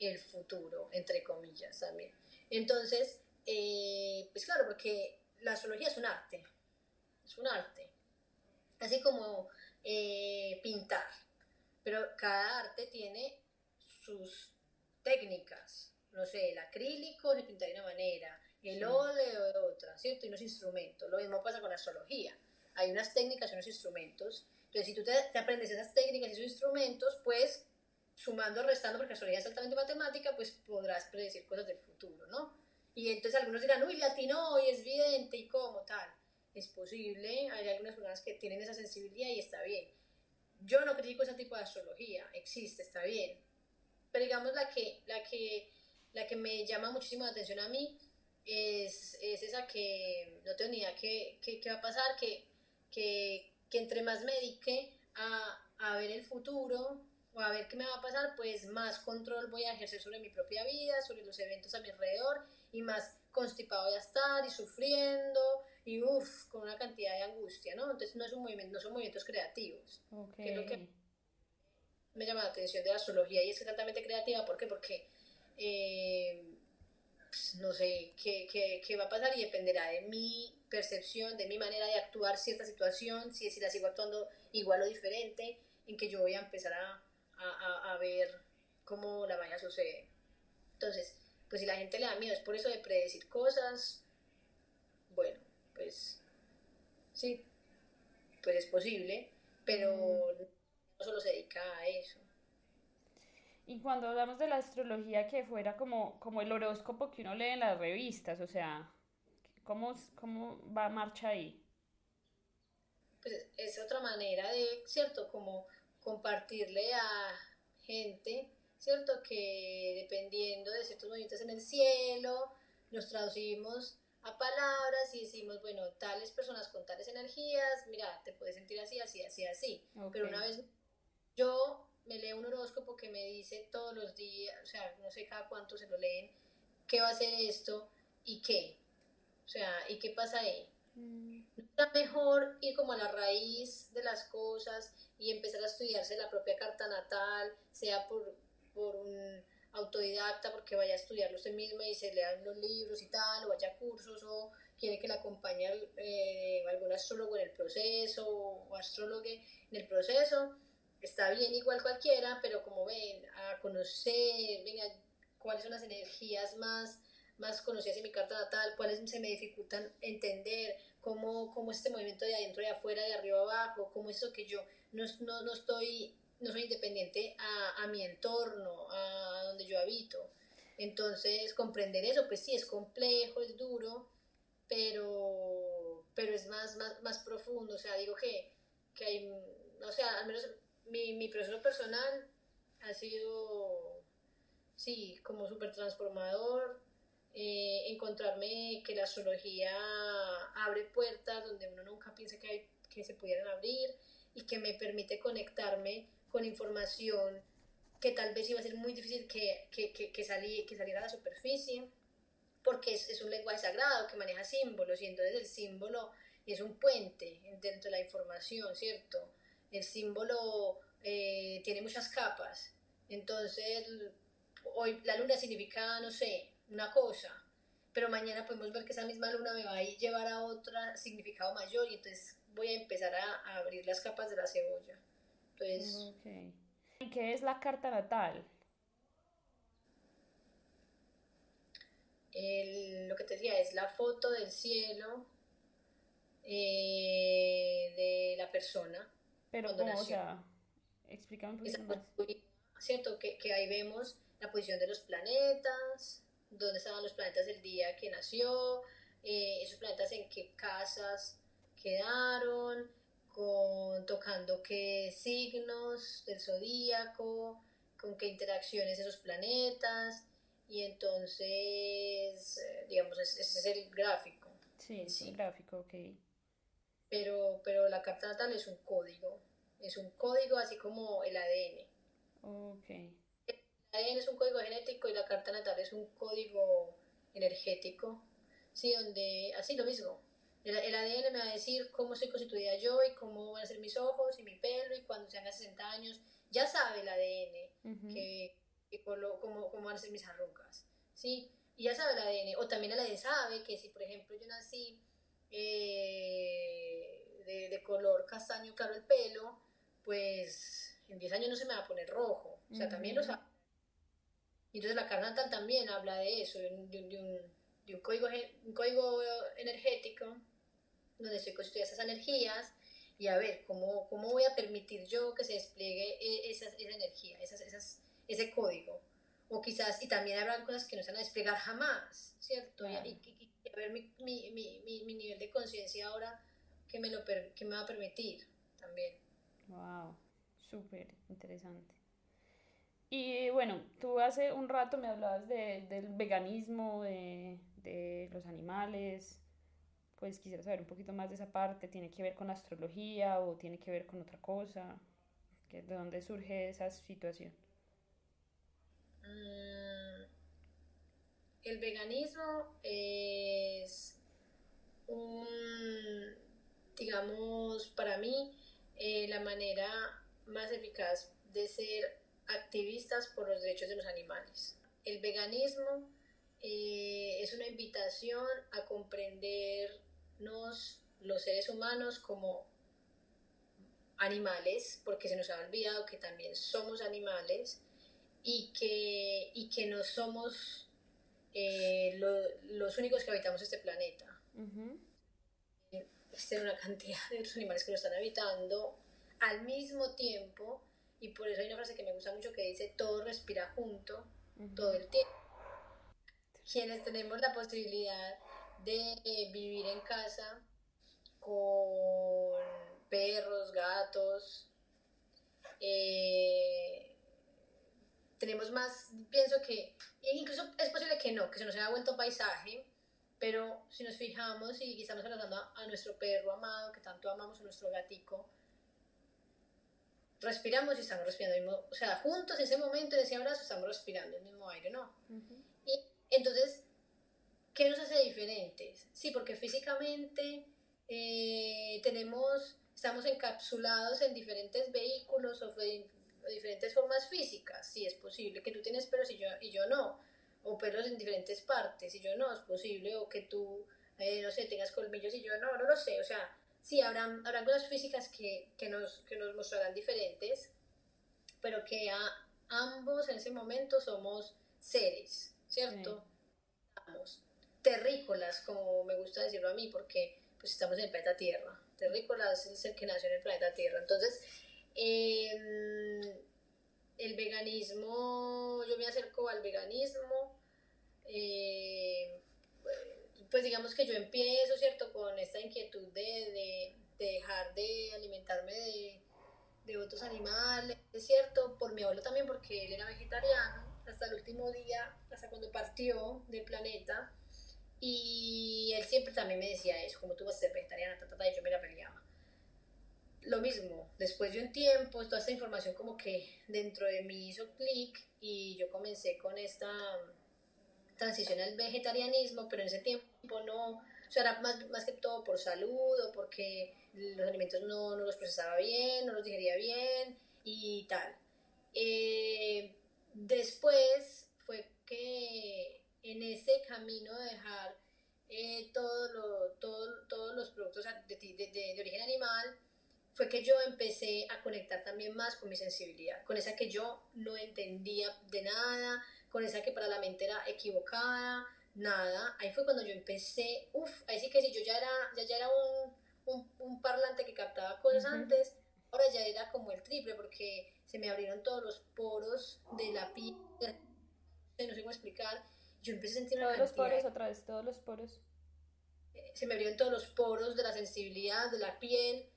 el futuro, entre comillas también. Entonces, eh, pues claro, porque la astrología es un arte, es un arte, así como eh, pintar, pero cada arte tiene sus técnicas, no sé, el acrílico se pinta de una manera, el óleo de otra, ¿cierto? Y unos instrumentos, lo mismo pasa con la astrología, hay unas técnicas y unos instrumentos, entonces si tú te, te aprendes esas técnicas y esos instrumentos, pues sumando, restando, porque la astrología es altamente matemática, pues podrás predecir cosas del futuro, ¿no? Y entonces algunos dirán, uy, latino y es vidente y cómo tal. Es posible, hay algunas personas que tienen esa sensibilidad y está bien. Yo no critico ese tipo de astrología, existe, está bien. Pero digamos la que, la que, la que me llama muchísimo la atención a mí es, es esa que no tengo ni idea qué, qué, qué va a pasar, que, que, que entre más me dedique a, a ver el futuro, o a ver qué me va a pasar, pues más control voy a ejercer sobre mi propia vida, sobre los eventos a mi alrededor y más constipado voy a estar y sufriendo y uff, con una cantidad de angustia, ¿no? Entonces no, es un movimiento, no son movimientos creativos. Que es lo que me llama la atención de la astrología y es exactamente creativa. ¿Por qué? Porque eh, pues, no sé qué, qué, qué, va a pasar y dependerá de mi percepción, de mi manera de actuar cierta situación, si, si la sigo actuando igual o diferente, en que yo voy a empezar a a, a, ver cómo la vaya a suceder. Entonces, pues si la gente le da miedo es por eso de predecir cosas, bueno, pues sí, pues es posible, pero no solo se dedica a eso. Y cuando hablamos de la astrología que fuera como, como el horóscopo que uno lee en las revistas, o sea, ¿cómo, cómo va marcha ahí? Pues es otra manera de, ¿cierto? Como compartirle a gente, ¿cierto? Que dependiendo de ciertos movimientos en el cielo, nos traducimos a palabras y decimos, bueno, tales personas con tales energías, mira, te puedes sentir así, así, así, así. Pero una vez yo me leo un horóscopo que me dice todos los días, o sea, no sé cada cuánto se lo leen, qué va a ser esto y qué. O sea, ¿y qué pasa ahí? Mm. Está mejor ir como a la raíz de las cosas y empezar a estudiarse la propia carta natal, sea por, por un autodidacta porque vaya a estudiarlo usted mismo y se lean los libros y tal, o vaya a cursos, o quiere que le acompañe eh, algún astrólogo en el proceso, o astrólogo en el proceso, está bien igual cualquiera, pero como ven, a conocer, venga, cuáles son las energías más, más conocidas en mi carta natal, cuáles se me dificultan entender, cómo, cómo este movimiento de adentro y afuera, de arriba abajo, cómo eso que yo no, no, no estoy, no soy independiente a, a, mi entorno, a donde yo habito. Entonces, comprender eso, pues sí, es complejo, es duro, pero, pero es más, más, más profundo. O sea, digo que, que hay, o sea, al menos mi, mi proceso personal ha sido, sí, como súper transformador. Eh, encontrarme que la astrología abre puertas donde uno nunca piensa que, hay, que se pudieran abrir y que me permite conectarme con información que tal vez iba a ser muy difícil que, que, que, que, que saliera a la superficie, porque es, es, un lenguaje sagrado que maneja símbolos y entonces el símbolo es un puente dentro de la información, ¿cierto? El símbolo eh, tiene muchas capas, entonces hoy la luna significa, no sé, una cosa, pero mañana podemos ver que esa misma luna me va a llevar a otro significado mayor y entonces voy a empezar a, abrir las capas de la cebolla. Entonces... ¿Y qué es la carta natal? lo que te decía es la foto del cielo eh, de la persona. Pero ¿cómo? O sea, explícame un poquito más. ¿Cierto? Que, que ahí vemos la posición de los planetas, dónde estaban los planetas el día que nació, eh, esos planetas en qué casas quedaron, con, tocando qué signos del zodíaco, con qué interacciones esos planetas, y entonces, eh, digamos, ese es el gráfico. Sí, es el gráfico, ok. Pero, pero la carta natal es un código, es un código así como el ADN. Ok. El ADN es un código genético y la carta natal es un código energético, sí, donde, así lo mismo, el, ADN me va a decir cómo soy constituida yo y cómo van a ser mis ojos y mi pelo y cuando sean a 60 años. Ya sabe el ADN que, cómo, cómo, van a ser mis arrugas. ¿sí? Y ya sabe el ADN. O también el ADN sabe que si, por ejemplo, yo nací eh, de, de, color castaño claro el pelo, pues en 10 años no se me va a poner rojo. O sea, también lo sabe. Entonces la carnatal también habla de eso, de un, de un, de un código, un código energético donde estoy construyendo esas energías y a ver cómo, cómo voy a permitir yo que se despliegue e, esa, esa energía, esas, esas, ese código. O quizás, y también habrán cosas que no se van a desplegar jamás, ¿cierto? Y, a ver mi, mi, mi, mi nivel de conciencia ahora que me, lo que me va a permitir también. Wow, súper interesante. Y bueno, tú hace un rato me hablabas de, del veganismo, de, de los animales, pues quisiera saber un poquito más de esa parte. ¿Tiene que ver con astrología o tiene que ver con otra cosa? ¿De dónde surge esa situación? Mm, el veganismo es un, digamos, para mí, eh, la manera más eficaz de ser activistas por los derechos de los animales. El veganismo eh, es una invitación a comprender los seres humanos como animales, porque se nos ha olvidado que también somos animales y que, y que no somos eh, los únicos que habitamos este planeta. Existe una cantidad de otros animales que lo están habitando al mismo tiempo y por eso hay una frase que me gusta mucho que dice todo respira junto todo el tiempo. Quienes tenemos la posibilidad de vivir en casa con perros, gatos. Eh, tenemos más, pienso que, incluso es posible que no, que se nos haya vuelto paisaje, pero si nos fijamos y estamos hablando a, nuestro perro amado, que tanto amamos, a nuestro gatico, respiramos y estamos respirando el mismo, o sea, juntos en ese momento, en ese abrazo, estamos respirando el mismo aire, ¿no? Y entonces, ¿Qué nos hace diferentes? Sí, porque físicamente eh, tenemos, estamos encapsulados en diferentes vehículos o diferentes formas físicas. Sí, es posible que tú tienes pelos y yo, y yo no, o pelos en diferentes partes y yo no, es posible, o que tú, eh, no sé, tengas colmillos y yo no, no lo sé. O sea, sí, habrán, habrán cosas físicas que, que, nos, que nos mostrarán diferentes, pero que a, ambos en ese momento somos seres, ¿cierto? terrícolas, como me gusta decirlo a mí, porque pues estamos en el planeta Tierra. Terrícolas es el que nació en el planeta Tierra. Entonces, em, el veganismo, yo me acerco al veganismo, eh, pues digamos que yo empiezo, ¿cierto?, con esta inquietud de, dejar de alimentarme de, de, otros animales, es cierto, por mi abuelo también, porque él era vegetariano, hasta el último día, hasta cuando partió del planeta, y él siempre también me decía eso, como tú vas a ser vegetariana, ta, y yo me la peleaba. Lo mismo, después de un tiempo, toda esta información como que dentro de mí hizo clic y yo comencé con esta transición al vegetarianismo, pero en ese tiempo no, o sea, era más, más que todo por salud o porque los alimentos no, no los procesaba bien, no los digería bien y tal. Eh, después fue que en ese camino de dejar eh, todo todos los productos de, de, origen animal, fue que yo empecé a conectar también más con mi sensibilidad, con esa que yo no entendía de nada, con esa que para la mente era equivocada, nada. Ahí fue cuando yo empecé, uff, ahí sí que sí, yo ya era, ya, ya era un, un, un parlante que captaba cosas antes, ahora ya era como el triple, porque se me abrieron todos los poros de la piel, no sé cómo explicar, Yo empecé a sentir Todos los poros, otra vez, todos los poros. se me abrieron todos los poros de la sensibilidad, de la piel,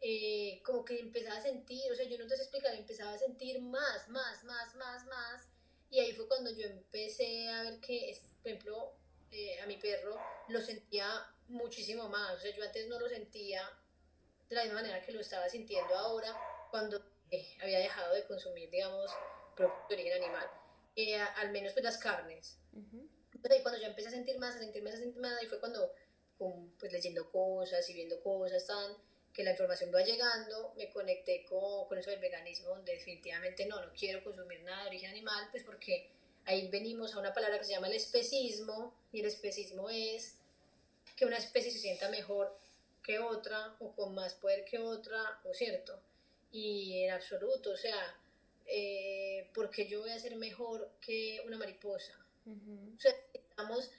eh, como que empezaba a sentir, o sea, yo no te sé explicar, empezaba a sentir más, más, más, más, más, y ahí fue cuando yo empecé a ver que, por ejemplo, eh, a mi perro lo sentía muchísimo más, o sea, yo antes no lo sentía de la misma manera que lo estaba sintiendo ahora, cuando eh, había dejado de consumir, digamos, productos de origen animal, Eh, al menos pues las carnes. Ujú. Entonces ahí cuando yo empecé a sentir más, a sentir más, a sentir más, ahí fue cuando, con, pues leyendo cosas y viendo cosas, tan, que la información va llegando, me conecté con, con eso del veganismo, donde definitivamente no, no quiero consumir nada de origen animal, pues porque ahí venimos a una palabra que se llama el especismo, y el especismo es que una especie se sienta mejor que otra, o con más poder que otra, o cierto, y en absoluto, o sea, eh, porque yo voy a ser mejor que una mariposa, Ujú. o sea, estamos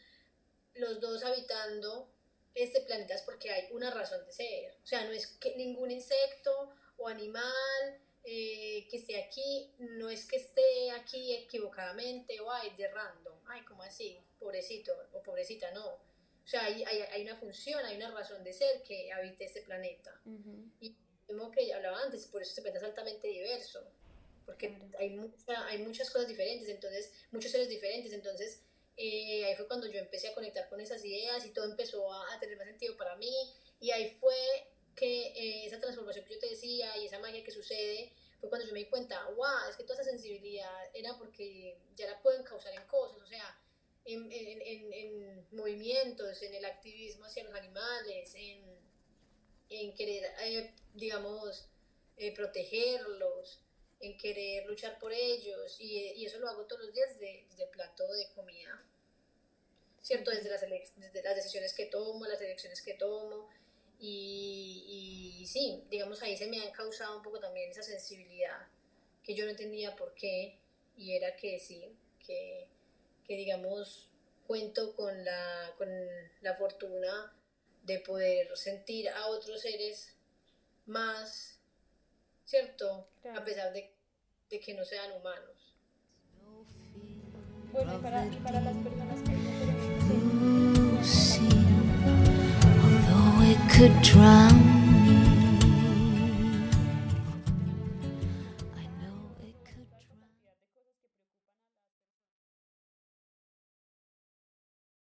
los dos habitando este planeta es porque hay una razón de ser. O sea, no es que ningún insecto o animal eh, que esté aquí, no es que esté aquí equivocadamente o ay, de random. Ay, ¿cómo así? Pobrecito o pobrecita, no. O sea, hay, hay, hay una función, hay una razón de ser que habite este planeta. Ujú. Y como que ya hablaba antes, por eso este planeta es altamente diverso, porque hay, mucha, hay muchas cosas diferentes, entonces, muchos seres diferentes, entonces eh, ahí fue cuando yo empecé a conectar con esas ideas y todo empezó a, a tener más sentido para mí, y ahí fue que eh, esa transformación que yo te decía y esa magia que sucede, fue cuando yo me di cuenta, wow, es que toda esa sensibilidad era porque ya la pueden causar en cosas, o sea, en, en, en, en movimientos, en el activismo hacia los animales, en, querer, eh, digamos, eh, protegerlos, en querer luchar por ellos, y, y, eso lo hago todos los días desde, desde el plato de comida, ¿cierto? Desde las, desde las decisiones que tomo, las elecciones que tomo, y, y, sí, digamos, ahí se me han causado un poco también esa sensibilidad que yo no entendía por qué, y era que sí, que, que digamos, cuento con la, con la fortuna de poder sentir a otros seres más, ¿cierto? Claro. A pesar de, de, que no sean humanos. Bueno, y para, y para las personas que could drown